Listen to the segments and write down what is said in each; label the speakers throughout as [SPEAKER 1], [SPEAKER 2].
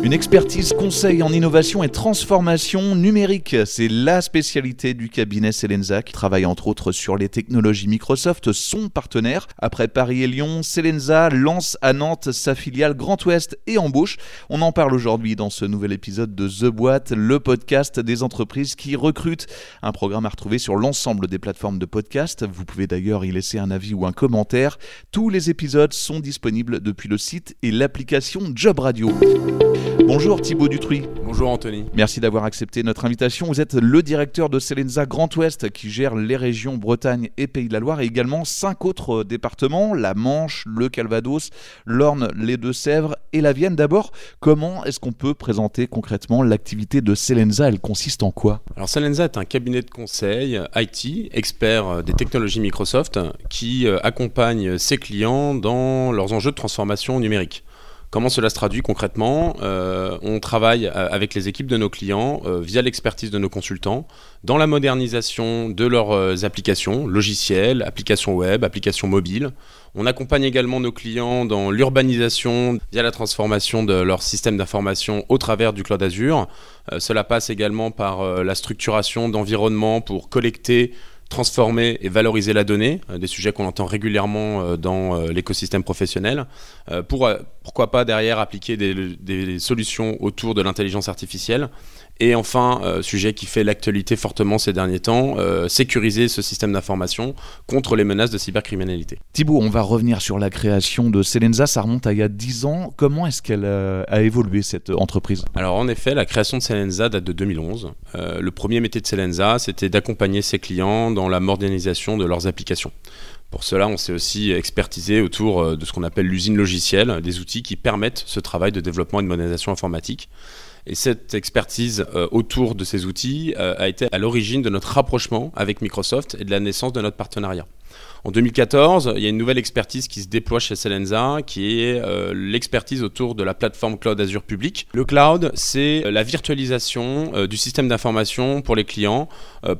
[SPEAKER 1] Une expertise conseil en innovation et transformation numérique, c'est la spécialité du cabinet Selenza qui travaille entre autres sur les technologies Microsoft, son partenaire. Après Paris et Lyon, Selenza lance à Nantes sa filiale Grand Ouest et embauche. On en parle aujourd'hui dans ce nouvel épisode de The Boîte, le podcast des entreprises qui recrutent. Un programme à retrouver sur l'ensemble des plateformes de podcast. Vous pouvez d'ailleurs y laisser un avis ou un commentaire. Tous les épisodes sont disponibles depuis le site et l'application Job Radio. Bonjour Thibaut Dutruy.
[SPEAKER 2] Bonjour Anthony.
[SPEAKER 1] Merci d'avoir accepté notre invitation. Vous êtes le directeur de Selenza Grand Ouest qui gère les régions Bretagne et Pays de la Loire et également cinq autres départements, la Manche, le Calvados, l'Orne, les Deux-Sèvres et la Vienne. D'abord, comment est-ce qu'on peut présenter concrètement l'activité de Selenza? Elle consiste en quoi?
[SPEAKER 2] Alors Selenza est un cabinet de conseil IT, expert des technologies Microsoft, qui euh, accompagne ses clients dans leurs enjeux de transformation numérique. Comment cela se traduit concrètement euh, On travaille euh, avec les équipes de nos clients euh, via l'expertise de nos consultants dans la modernisation de leurs applications, logiciels, applications web, applications mobiles. On accompagne également nos clients dans l'urbanisation via la transformation de leur système d'information au travers du cloud Azure. cela passe également par la structuration d'environnements pour collecter transformer et valoriser la donnée, des sujets qu'on entend régulièrement dans l'écosystème professionnel, pour pourquoi pas derrière appliquer des, solutions autour de l'intelligence artificielle. Et enfin, euh, sujet qui fait l'actualité fortement ces derniers temps, euh, sécuriser ce système d'information contre les menaces de cybercriminalité.
[SPEAKER 1] Thibault, on va revenir sur la création de Selenza, ça remonte à il y a 10 ans. Comment est-ce qu'elle euh, a, évolué cette entreprise?
[SPEAKER 2] Alors en effet, la création de Selenza date de 2011. le premier métier de Selenza, c'était d'accompagner ses clients dans la modernisation de leurs applications. Pour cela, on s'est aussi expertisé autour de ce qu'on appelle l'usine logicielle, des outils qui permettent ce travail de développement et de modernisation informatique. Et cette expertise euh, autour de ces outils euh, a été à l'origine de notre rapprochement avec Microsoft et de la naissance de notre partenariat. En 2014, il y a une nouvelle expertise qui se déploie chez Selenza, qui est euh, l'expertise autour de la plateforme Cloud Azure public. Le cloud, c'est euh, la virtualisation euh, du système d'information pour les clients.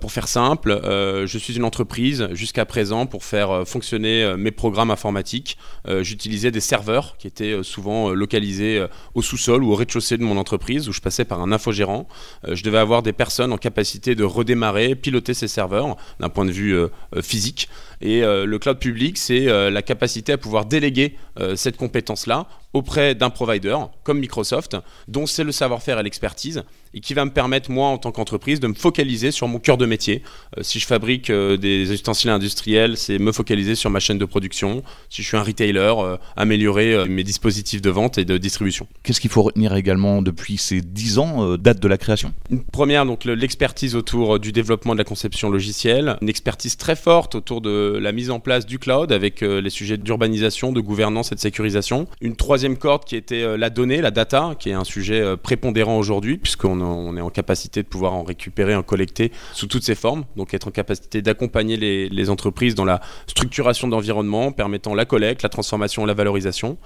[SPEAKER 2] pour faire simple, je suis une entreprise jusqu'à présent pour faire fonctionner mes programmes informatiques. J'utilisais des serveurs qui étaient souvent localisés au sous-sol ou au rez-de-chaussée de mon entreprise où je passais par un infogérant. je devais avoir des personnes en capacité de redémarrer, piloter ces serveurs d'un point de vue physique. Et euh, le cloud public, c'est euh, la capacité à pouvoir déléguer euh, cette compétence-là auprès d'un provider comme Microsoft, dont c'est le savoir-faire et l'expertise, et qui va me permettre, moi, en tant qu'entreprise, de me focaliser sur mon cœur de métier. Euh, si je fabrique euh, des ustensiles industriels, c'est me focaliser sur ma chaîne de production. Si je suis un retailer, euh, améliorer mes dispositifs de vente et de distribution.
[SPEAKER 1] Qu'est-ce qu'il faut retenir également depuis ces 10 ans, date de la création?
[SPEAKER 2] Une première, donc l'expertise autour du développement de la conception logicielle, une expertise très forte autour de la mise en place du cloud avec les sujets d'urbanisation, de gouvernance et de sécurisation. Une troisième corde qui était la donnée, la data, qui est un sujet prépondérant aujourd'hui puisqu'on on, est en capacité de pouvoir en récupérer, en collecter sous toutes ses formes. Donc être en capacité d'accompagner les, entreprises dans la structuration d'environnement, permettant la collecte, la transformation, la valorisation.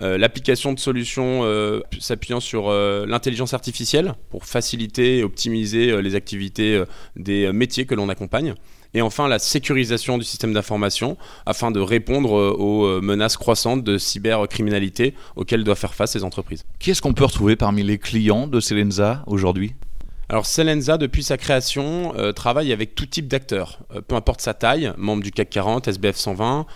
[SPEAKER 2] Euh, l'application de solutions euh, s'appuyant sur euh, l'intelligence artificielle pour faciliter et optimiser les activités des métiers que l'on accompagne. Et enfin, la sécurisation du système d'information afin de répondre aux menaces croissantes de cybercriminalité auxquelles doivent faire face ces entreprises.
[SPEAKER 1] Qui est-ce qu'on peut retrouver parmi les clients de Selenza aujourd'hui?
[SPEAKER 2] Alors Selenza, depuis sa création, travaille avec tout type d'acteurs, peu importe sa taille, membre du CAC 40, SBF 120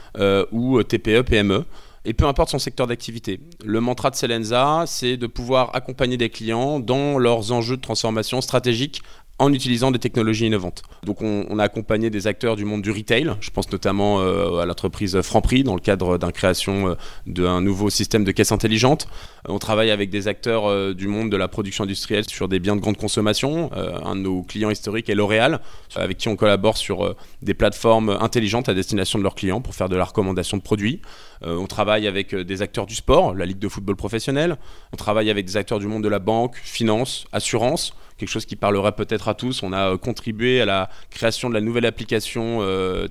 [SPEAKER 2] ou TPE, PME et peu importe son secteur d'activité. Le mantra de Selenza, c'est de pouvoir accompagner des clients dans leurs enjeux de transformation stratégique en utilisant des technologies innovantes. Donc on, a accompagné des acteurs du monde du retail, je pense notamment euh, à l'entreprise Franprix dans le cadre d'un création euh, d'un nouveau système de caisse intelligente. Euh, on travaille avec des acteurs du monde de la production industrielle sur des biens de grande consommation. un de nos clients historiques est L'Oréal, avec qui on collabore sur des plateformes intelligentes à destination de leurs clients pour faire de la recommandation de produits. on travaille avec des acteurs du sport, la Ligue de football professionnel. On travaille avec des acteurs du monde de la banque, finance, assurance quelque chose qui parlerait peut-être à tous, on a contribué à la création de la nouvelle application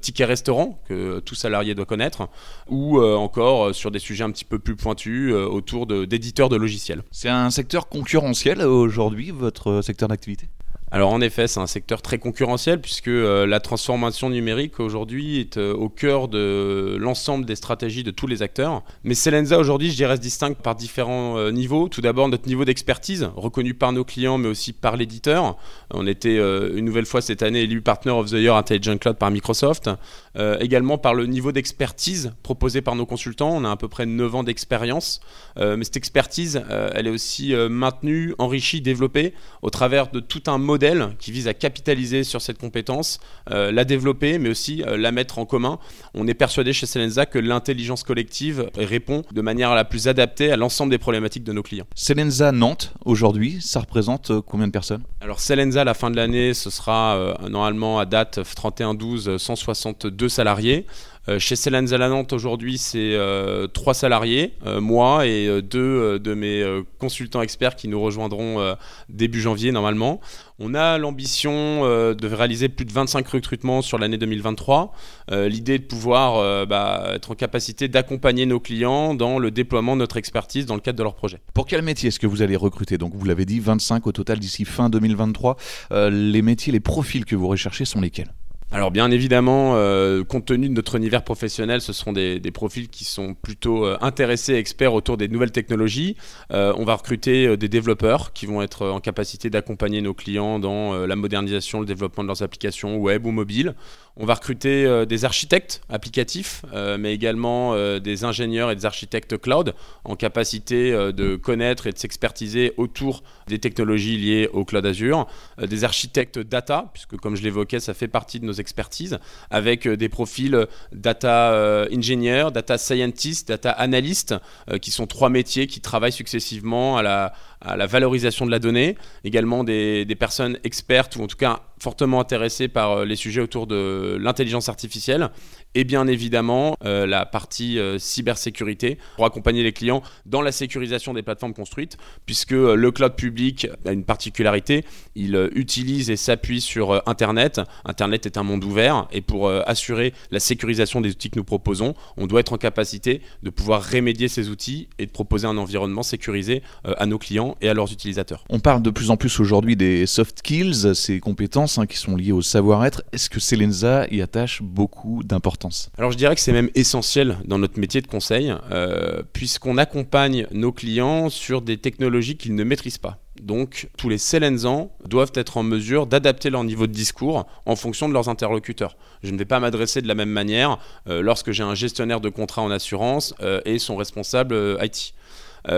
[SPEAKER 2] Ticket Restaurant que tout salarié doit connaître, ou encore sur des sujets un petit peu plus pointus autour d'éditeurs de logiciels.
[SPEAKER 1] C'est un secteur concurrentiel aujourd'hui, votre secteur d'activité?
[SPEAKER 2] Alors en effet, c'est un secteur très concurrentiel puisque euh, la transformation numérique aujourd'hui est euh, au cœur de l'ensemble des stratégies de tous les acteurs. Mais Selenza aujourd'hui, je dirais, se distingue par différents euh, niveaux. Tout d'abord, notre niveau d'expertise, reconnu par nos clients mais aussi par l'éditeur. On était une nouvelle fois cette année élu Partner of the Year Intelligent Cloud par Microsoft. également par le niveau d'expertise proposé par nos consultants. On a à peu près 9 ans d'expérience. mais cette expertise, elle est aussi maintenue, enrichie, développée au travers de tout un modèle qui vise à capitaliser sur cette compétence, euh, la développer, mais aussi euh, la mettre en commun. On est persuadé chez Selenza que l'intelligence collective répond de manière la plus adaptée à l'ensemble des problématiques de nos clients.
[SPEAKER 1] Selenza Nantes, aujourd'hui, ça représente euh, combien de personnes?
[SPEAKER 2] Alors Selenza, à la fin de l'année, ce sera normalement à date 31-12, 162 salariés. Euh, chez Selenza Nantes aujourd'hui, c'est euh, trois salariés, euh, moi et deux de mes consultants experts qui nous rejoindront début janvier normalement. On a l'ambition de réaliser plus de 25 recrutements sur l'année 2023. L'idée de pouvoir bah, être en capacité d'accompagner nos clients dans le déploiement de notre expertise dans le cadre de leur projet.
[SPEAKER 1] Pour quel métier est-ce que vous allez recruter? Donc vous l'avez dit, 25 au total d'ici fin 2023. les métiers, les profils que vous recherchez sont lesquels?
[SPEAKER 2] Alors bien évidemment, euh, compte tenu de notre univers professionnel, ce seront des, profils qui sont plutôt euh, intéressés, experts autour des nouvelles technologies. Euh, on va recruter des développeurs qui vont être en capacité d'accompagner nos clients dans la modernisation, le développement de leurs applications web ou mobiles. On va recruter des architectes applicatifs, mais également des ingénieurs et des architectes cloud en capacité de connaître et de s'expertiser autour des technologies liées au cloud Azure. des architectes data, puisque comme je l'évoquais, ça fait partie de nos expertises, avec euh, des profils euh, data euh, engineer, data scientist, data analyst, qui sont trois métiers qui travaillent successivement à la, à la valorisation de la donnée, également des, personnes expertes ou en tout cas fortement intéressées par les sujets autour de l'intelligence artificielle et bien évidemment euh, la partie euh, cybersécurité pour accompagner les clients dans la sécurisation des plateformes construites, puisque euh, le cloud public a une particularité, il utilise et s'appuie sur Internet. Internet est un monde ouvert et pour assurer la sécurisation des outils que nous proposons, on doit être en capacité de pouvoir remédier ces outils et de proposer un environnement sécurisé à nos clients et à leurs utilisateurs.
[SPEAKER 1] On parle de plus en plus aujourd'hui des soft skills, ces compétences hein, qui sont liées au savoir-être. Est-ce que Selenza y attache beaucoup d'importance?
[SPEAKER 2] Alors je dirais que c'est même essentiel dans notre métier de conseil, euh, puisqu'on accompagne nos clients sur des technologies qu'ils ne maîtrisent pas. Donc tous les Selenzans doivent être en mesure d'adapter leur niveau de discours en fonction de leurs interlocuteurs. Je ne vais pas m'adresser de la même manière euh, lorsque j'ai un gestionnaire de contrat en assurance euh, et son responsable IT.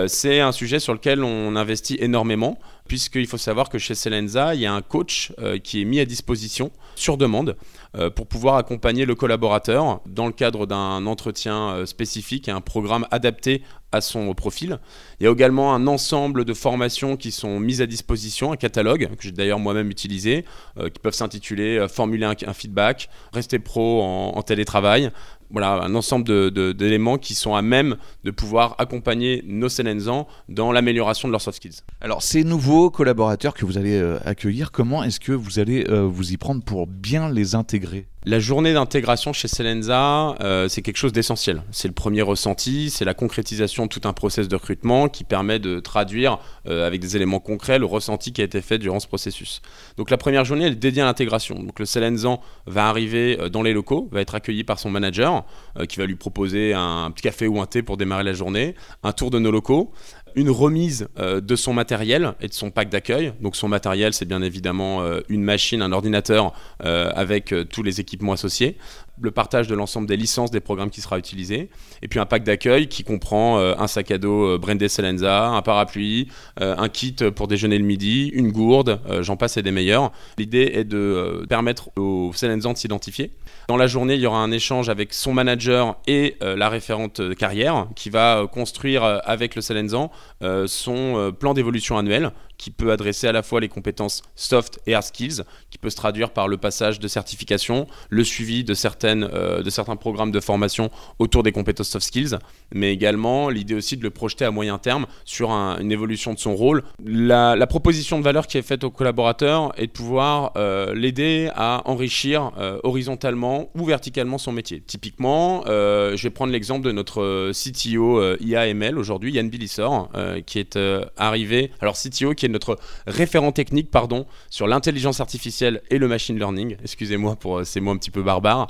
[SPEAKER 2] c'est un sujet sur lequel on investit énormément puisqu'il faut savoir que chez Selenza, il y a un coach euh, qui est mis à disposition sur demande euh, pour pouvoir accompagner le collaborateur dans le cadre d'un entretien euh, spécifique et un programme adapté à son profil. Il y a également un ensemble de formations qui sont mises à disposition, un catalogue que j'ai d'ailleurs moi-même utilisé, qui peuvent s'intituler Formuler un, feedback, Rester pro en, télétravail. Voilà, un ensemble d'éléments qui sont à même de pouvoir accompagner nos Selenzans dans l'amélioration de leurs soft skills.
[SPEAKER 1] Alors, c'est nouveau collaborateurs que vous allez euh, accueillir, comment est-ce que vous allez euh, vous y prendre pour bien les intégrer?
[SPEAKER 2] La journée d'intégration chez Selenza, euh, c'est quelque chose d'essentiel. C'est le premier ressenti, c'est la concrétisation de tout un process de recrutement qui permet de traduire avec des éléments concrets le ressenti qui a été fait durant ce processus. Donc la première journée, elle est dédiée à l'intégration. Donc le Selenzan va arriver dans les locaux, va être accueilli par son manager qui va lui proposer un petit café ou un thé pour démarrer la journée, un tour de nos locaux une remise euh, de son matériel et de son pack d'accueil. Donc son matériel, c'est bien évidemment euh, une machine, un ordinateur euh, avec tous les équipements associés, le partage de l'ensemble des licences des programmes qui sera utilisé, et puis un pack d'accueil qui comprend un sac à dos brandé Selenza, un parapluie, un kit pour déjeuner le midi, une gourde, j'en passe et des meilleurs. L'idée est de permettre aux Selenzans de s'identifier. Dans la journée, il y aura un échange avec son manager et la référente carrière qui va construire avec le Selenzan euh, son euh, plan d'évolution annuel qui peut adresser à la fois les compétences soft et hard skills, qui peut se traduire par le passage de certification, le suivi de, certaines, euh, de certains programmes de formation autour des compétences soft skills, mais également l'idée aussi de le projeter à moyen terme sur une évolution de son rôle. La, proposition de valeur qui est faite aux collaborateurs est de pouvoir euh, l'aider à enrichir euh, horizontalement ou verticalement son métier. Typiquement, je vais prendre l'exemple de notre CTO IAML aujourd'hui, Yann Billissor, qui est arrivé, alors CTO qui est notre référent technique pardon, sur l'intelligence artificielle et le machine learning, excusez-moi pour ces mots un petit peu barbares,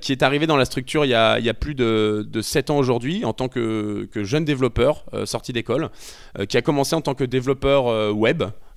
[SPEAKER 2] qui est arrivé dans la structure il y a, plus de, de 7 ans aujourd'hui en tant que, jeune développeur euh, sorti d'école, euh, qui a commencé en tant que développeur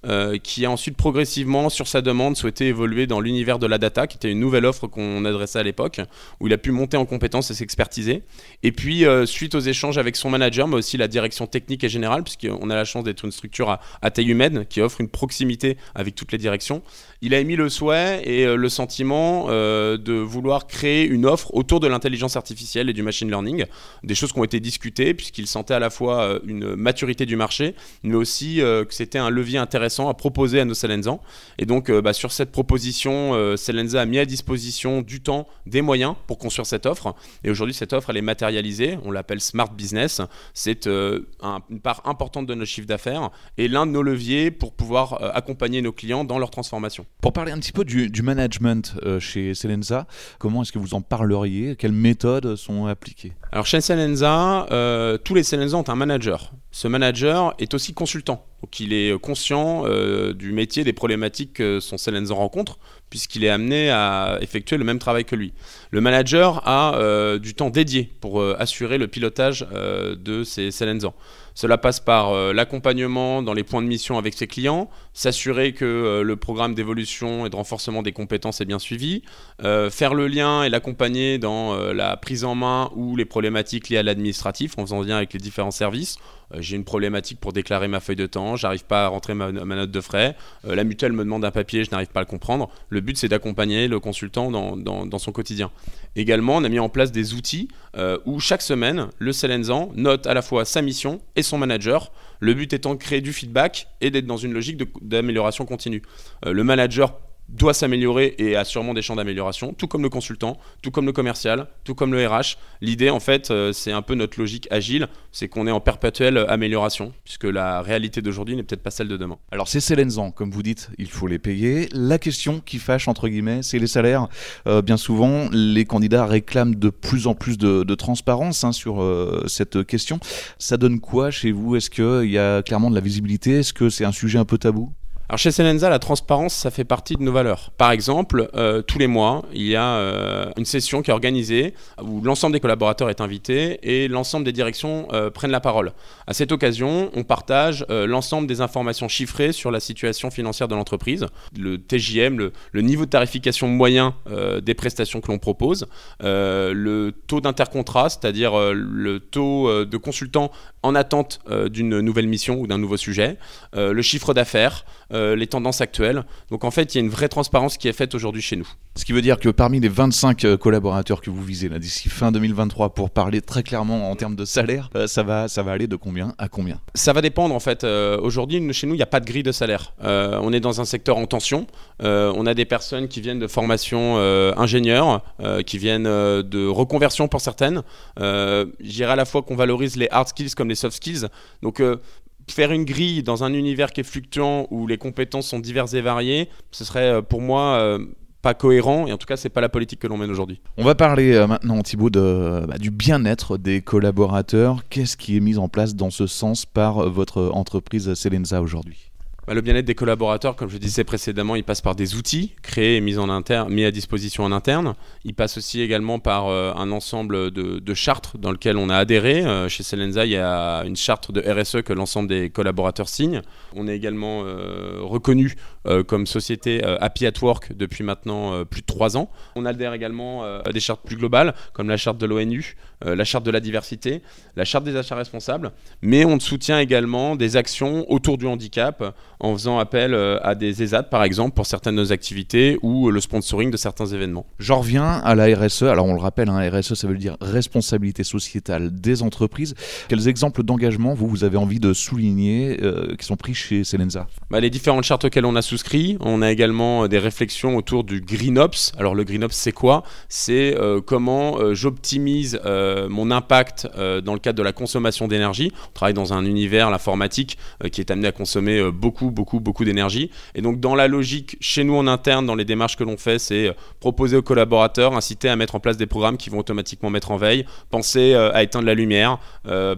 [SPEAKER 2] euh, qui a ensuite progressivement, sur sa demande, souhaité évoluer dans l'univers de la data, qui était une nouvelle offre qu'on adressait à l'époque, où il a pu monter en compétences et s'expertiser. Et puis, suite aux échanges avec son manager, mais aussi la direction technique et générale, puisqu'on a la chance d'être une structure à, taille humaine, qui offre une proximité avec toutes les directions, il a émis le souhait et le sentiment de vouloir créer une offre autour de l'intelligence artificielle et du machine learning, des choses qui ont été discuté puisqu'il sentait à la fois euh, une maturité du marché, mais aussi euh, que c'était un levier intéressant à proposer à nos Selenzans. Et donc, euh, bah, sur cette proposition, Selenza a mis à disposition du temps, des moyens pour construire cette offre. Et aujourd'hui, cette offre, elle est matérialisée. On l'appelle Smart Business. C'est une part importante de nos chiffres d'affaires et l'un de nos leviers pour pouvoir accompagner nos clients dans leur transformation.
[SPEAKER 1] Pour parler un petit peu du, management chez Selenza, comment est-ce que vous en parleriez? Quelles méthodes sont appliquées?
[SPEAKER 2] Alors chez Selenza, euh, tous les Selenza ont un manager. Ce manager est aussi consultant, donc il est conscient euh, du métier, des problématiques que son Selenza rencontre, puisqu'il est amené à effectuer le même travail que lui. Le manager a euh, du temps dédié pour assurer le pilotage de ses Selenzans. Cela passe par euh, l'accompagnement dans les points de mission avec ses clients, s'assurer que euh, le programme d'évolution et de renforcement des compétences est bien suivi, euh, faire le lien et l'accompagner dans la prise en main ou les problématiques liées à l'administratif en faisant lien avec les différents services. J'ai une problématique pour déclarer ma feuille de temps, j'arrive pas à rentrer ma, note de frais, la mutuelle me demande un papier, je n'arrive pas à le comprendre. Le but c'est d'accompagner le consultant dans, son quotidien. Également, on a mis en place des outils où chaque semaine, le Selenzan note à la fois sa mission et son manager. Le but étant de créer du feedback et d'être dans une logique d'amélioration continue. Euh, le manager doit s'améliorer et a sûrement des champs d'amélioration, tout comme le consultant, tout comme le commercial, tout comme le RH. L'idée, en fait, euh, c'est un peu notre logique agile, c'est qu'on est en perpétuelle amélioration, puisque la réalité d'aujourd'hui n'est peut-être pas celle de demain.
[SPEAKER 1] Alors c'est Selenzan, comme vous dites, il faut les payer. La question qui fâche, entre guillemets, c'est les salaires. Euh, bien souvent, les candidats réclament de plus en plus de, transparence hein, sur euh, cette question. Ça donne quoi chez vous? Est-ce qu'il y a clairement de la visibilité? Est-ce que c'est un sujet un peu tabou?
[SPEAKER 2] Alors chez Selenza, la transparence, ça fait partie de nos valeurs. Par exemple, euh, tous les mois, il y a euh, une session qui est organisée où l'ensemble des collaborateurs est invité et l'ensemble des directions euh, prennent la parole. À cette occasion, on partage l'ensemble des informations chiffrées sur la situation financière de l'entreprise, le TJM, le, le, niveau de tarification moyen des prestations que l'on propose, le taux d'intercontrat, c'est-à-dire le taux de consultants en attente d'une nouvelle mission ou d'un nouveau sujet, le chiffre d'affaires, euh, les tendances actuelles. Donc en fait, il y a une vraie transparence qui est faite aujourd'hui chez nous.
[SPEAKER 1] Ce qui veut dire que parmi les 25 euh, collaborateurs que vous visez d'ici fin 2023 pour parler très clairement en termes de salaire, euh, ça, va, ça va aller de combien à combien?
[SPEAKER 2] Ça va dépendre en fait. aujourd'hui, chez nous, il n'y a pas de grille de salaire. on est dans un secteur en tension. on a des personnes qui viennent de formation ingénieur, qui viennent de reconversion pour certaines. J'irai à la fois qu'on valorise les hard skills comme les soft skills. Donc faire une grille dans un univers qui est fluctuant où les compétences sont diverses et variées, ce serait euh, pour moi euh, pas cohérent et en tout cas c'est pas la politique que l'on mène aujourd'hui.
[SPEAKER 1] On va parler euh, maintenant Thibaut bah, du bien-être des collaborateurs. Qu'est-ce qui est mis en place dans ce sens par votre entreprise Selenza aujourd'hui?
[SPEAKER 2] Le bien-être des collaborateurs, comme je disais précédemment, il passe par des outils créés et mis, à disposition en interne. Il passe aussi également par euh, un ensemble de, chartes dans lesquelles on a adhéré. Euh, chez Selenza, il y a une charte de RSE que l'ensemble des collaborateurs signent. On est également euh, reconnu comme société Happy at Work depuis maintenant plus de trois ans. On adhère également à des chartes plus globales, comme la charte de l'ONU, la charte de la diversité, la charte des achats responsables, mais on soutient également des actions autour du handicap en faisant appel à des ESAT par exemple pour certaines de nos activités ou le sponsoring de certains événements.
[SPEAKER 1] J'en reviens à la RSE. Alors on le rappelle, hein, RSE ça veut dire responsabilité sociétale des entreprises. Quels exemples d'engagement vous, vous avez envie de souligner qui sont pris chez Selenza?
[SPEAKER 2] Bah, Les différentes chartes auxquelles on a souscrit. On a également des réflexions autour du Green Ops. Alors le Green Ops c'est quoi? C'est comment j'optimise mon impact dans le cadre de la consommation d'énergie. On travaille dans un univers, l'informatique, qui est amené à consommer beaucoup, beaucoup, beaucoup d'énergie. Et donc dans la logique, chez nous en interne, dans les démarches que l'on fait, c'est proposer aux collaborateurs, inciter à mettre en place des programmes qui vont automatiquement mettre en veille, penser à éteindre la lumière,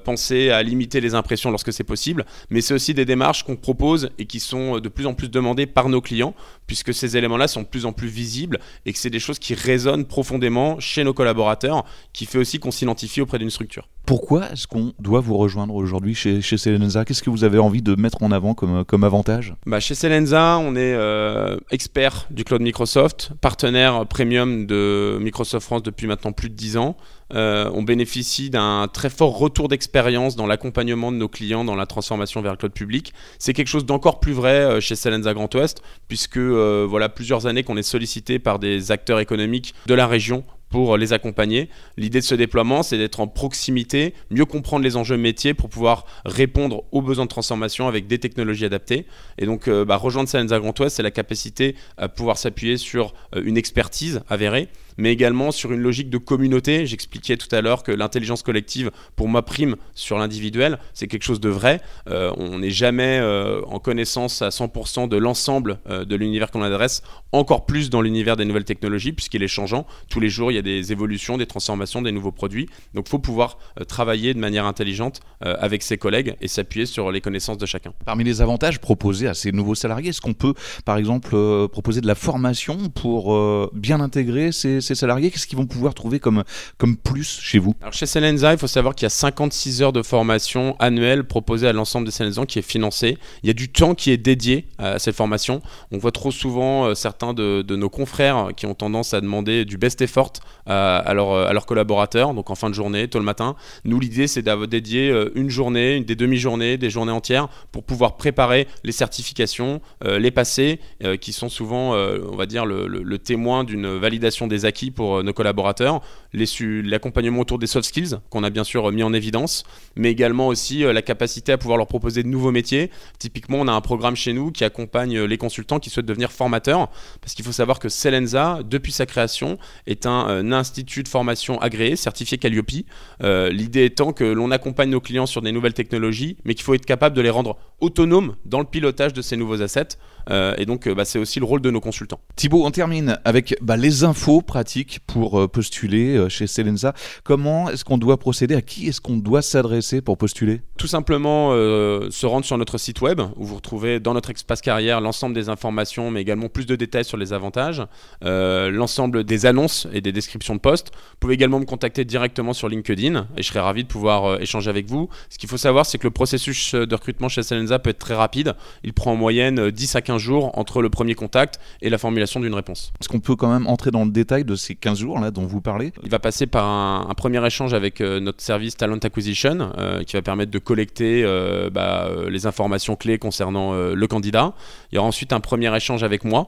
[SPEAKER 2] penser à limiter les impressions lorsque c'est possible. Mais c'est aussi des démarches qu'on propose et qui sont de plus en plus demandées par nos clients, puisque ces éléments-là sont de plus en plus visibles et que c'est des choses qui résonnent profondément chez nos collaborateurs, qui fait aussi qu'on s'identifie auprès d'une structure.
[SPEAKER 1] Pourquoi est-ce qu'on doit vous rejoindre aujourd'hui chez, chez Selenza? Qu'est-ce que vous avez envie de mettre en avant comme, comme avantage?
[SPEAKER 2] Bah Chez Selenza, on est euh, expert du cloud Microsoft, partenaire premium de Microsoft France depuis maintenant plus de 10 ans. Euh, on bénéficie d'un très fort retour d'expérience dans l'accompagnement de nos clients dans la transformation vers le cloud public. C'est quelque chose d'encore plus vrai euh, chez Selenza Grand Ouest, puisque voilà plusieurs années qu'on est sollicité par des acteurs économiques de la région pour les accompagner. L'idée de ce déploiement, c'est d'être en proximité, mieux comprendre les enjeux métiers pour pouvoir répondre aux besoins de transformation avec des technologies adaptées. Et donc, euh, bah, rejoindre Salenza Grand Ouest, c'est la capacité à pouvoir s'appuyer sur euh, une expertise avérée mais également sur une logique de communauté. J'expliquais tout à l'heure que l'intelligence collective, pour moi, prime sur l'individuel. C'est quelque chose de vrai. Euh, on n'est jamais euh, en connaissance à 100% de l'ensemble euh, de l'univers qu'on adresse, encore plus dans l'univers des nouvelles technologies, puisqu'il est changeant. Tous les jours, il y a des évolutions, des transformations, des nouveaux produits. Donc, il faut pouvoir travailler de manière intelligente avec ses collègues et s'appuyer sur les connaissances de chacun.
[SPEAKER 1] Parmi les avantages proposés à ces nouveaux salariés, est-ce qu'on peut, par exemple, proposer de la formation pour bien intégrer ces ces salariés Qu'est-ce qu'ils vont pouvoir trouver comme, comme plus chez vous?
[SPEAKER 2] Alors chez Selenza, il faut savoir qu'il y a 56 heures de formation annuelle proposée à l'ensemble des Selenzans qui est financée. Il y a du temps qui est dédié à cette formation. On voit trop souvent euh, certains de, nos confrères qui ont tendance à demander du best effort à, à, leurs collaborateurs, donc en fin de journée, tôt le matin. Nous, l'idée, c'est d'avoir dédié euh, une journée, des demi-journées, des journées entières pour pouvoir préparer les certifications, euh, les passer, qui sont souvent, on va dire, le témoin d'une validation des acquis pour euh, nos collaborateurs, l'accompagnement autour des soft skills qu'on a bien sûr mis en évidence, mais également aussi euh, la capacité à pouvoir leur proposer de nouveaux métiers. Typiquement, on a un programme chez nous qui accompagne euh, les consultants qui souhaitent devenir formateurs, parce qu'il faut savoir que Selenza, depuis sa création, est un, institut de formation agréé, certifié Calliope. L'idée étant que l'on accompagne nos clients sur des nouvelles technologies, mais qu'il faut être capable de les rendre autonomes dans le pilotage de ces nouveaux assets. et donc, bah, c'est aussi le rôle de nos consultants.
[SPEAKER 1] Thibaut, on termine avec bah, les infos pratiques pour euh, postuler euh, chez Selenza. Comment est-ce qu'on doit procéder? À qui est-ce qu'on doit s'adresser pour postuler?
[SPEAKER 2] Tout simplement euh, se rendre sur notre site web où vous retrouvez dans notre espace carrière l'ensemble des informations, mais également plus de détails sur les avantages, l'ensemble des annonces et des descriptions de postes. Vous pouvez également me contacter directement sur LinkedIn et je serai ravi de pouvoir échanger avec vous. Ce qu'il faut savoir, c'est que le processus de recrutement chez Selenza peut être très rapide. Il prend en moyenne 10 à 15 jours entre le premier contact et la formulation d'une réponse.
[SPEAKER 1] Est-ce qu'on peut quand même entrer dans le détail de ces 15 jours là dont vous parlez
[SPEAKER 2] Il va passer par un, premier échange avec euh, notre service Talent Acquisition euh, qui va permettre de collecter euh, bah, les informations clés concernant le candidat. Il y aura ensuite un premier échange avec moi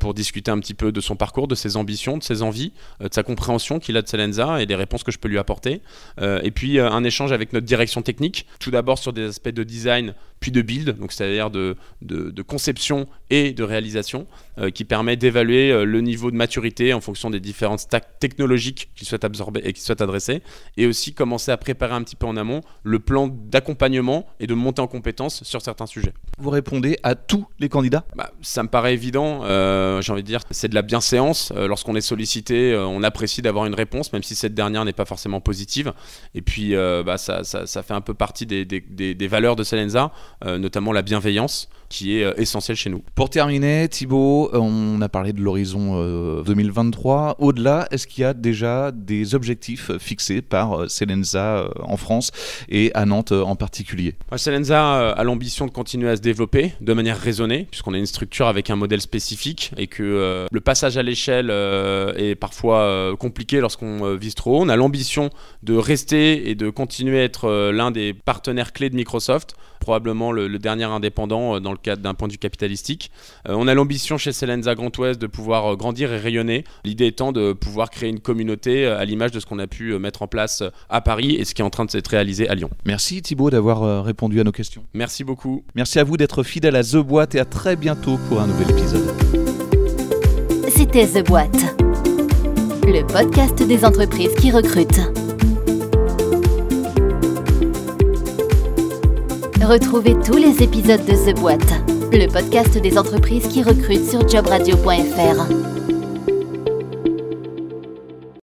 [SPEAKER 2] pour discuter un petit peu de son parcours, de ses ambitions, de ses envies, de sa compréhension qu'il a de Selenza et des réponses que je peux lui apporter. et puis un échange avec notre direction technique, tout d'abord sur des aspects de design puis de build, donc c'est-à-dire de, de, conception et de réalisation, qui permet d'évaluer le niveau de maturité en fonction des différentes stacks technologiques qui souhaitent absorber et qui souhaitent adresser, et aussi commencer à préparer un petit peu en amont le plan d'accompagnement et de montée en compétences sur certains sujets.
[SPEAKER 1] Vous répondez à tous les candidats?
[SPEAKER 2] Bah, Ça me paraît évident, euh, j'ai envie de dire, c'est de la bienséance. Euh, lorsqu'on est sollicité, euh, on apprécie d'avoir une réponse, même si cette dernière n'est pas forcément positive. Et puis, bah, ça, ça, ça, fait un peu partie des, des, des, valeurs de Selenza. Notamment la bienveillance qui est essentielle chez nous.
[SPEAKER 1] Pour terminer, Thibaut, on a parlé de l'horizon 2023. Au-delà, est-ce qu'il y a déjà des objectifs fixés par Selenza en France et à Nantes en particulier?
[SPEAKER 2] Selenza a l'ambition de continuer à se développer de manière raisonnée, puisqu'on est une structure avec un modèle spécifique et que le passage à l'échelle est parfois compliqué lorsqu'on vise trop haut. On a l'ambition de rester et de continuer à être l'un des partenaires clés de Microsoft, probablement le, dernier indépendant dans le cadre d'un point de vue capitalistique. on a l'ambition chez Selenza Grand Ouest de pouvoir grandir et rayonner. L'idée étant de pouvoir créer une communauté à l'image de ce qu'on a pu mettre en place à Paris et ce qui est en train de s'être réalisé à Lyon.
[SPEAKER 1] Merci Thibaut d'avoir répondu à nos questions.
[SPEAKER 2] Merci beaucoup.
[SPEAKER 1] Merci à vous d'être fidèle à The Boîte et à très bientôt pour un nouvel épisode.
[SPEAKER 3] C'était The Boîte, le podcast des entreprises qui recrutent. Retrouvez tous les épisodes de The Boîte, le podcast des entreprises qui recrutent sur jobradio.fr.